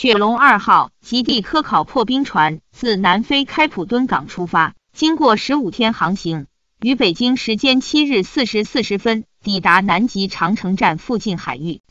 雪龙二号极地科考破冰船自南非开普敦港出发经过十五天航行于北京时间七日四时四十分抵达南极长城站附近海域。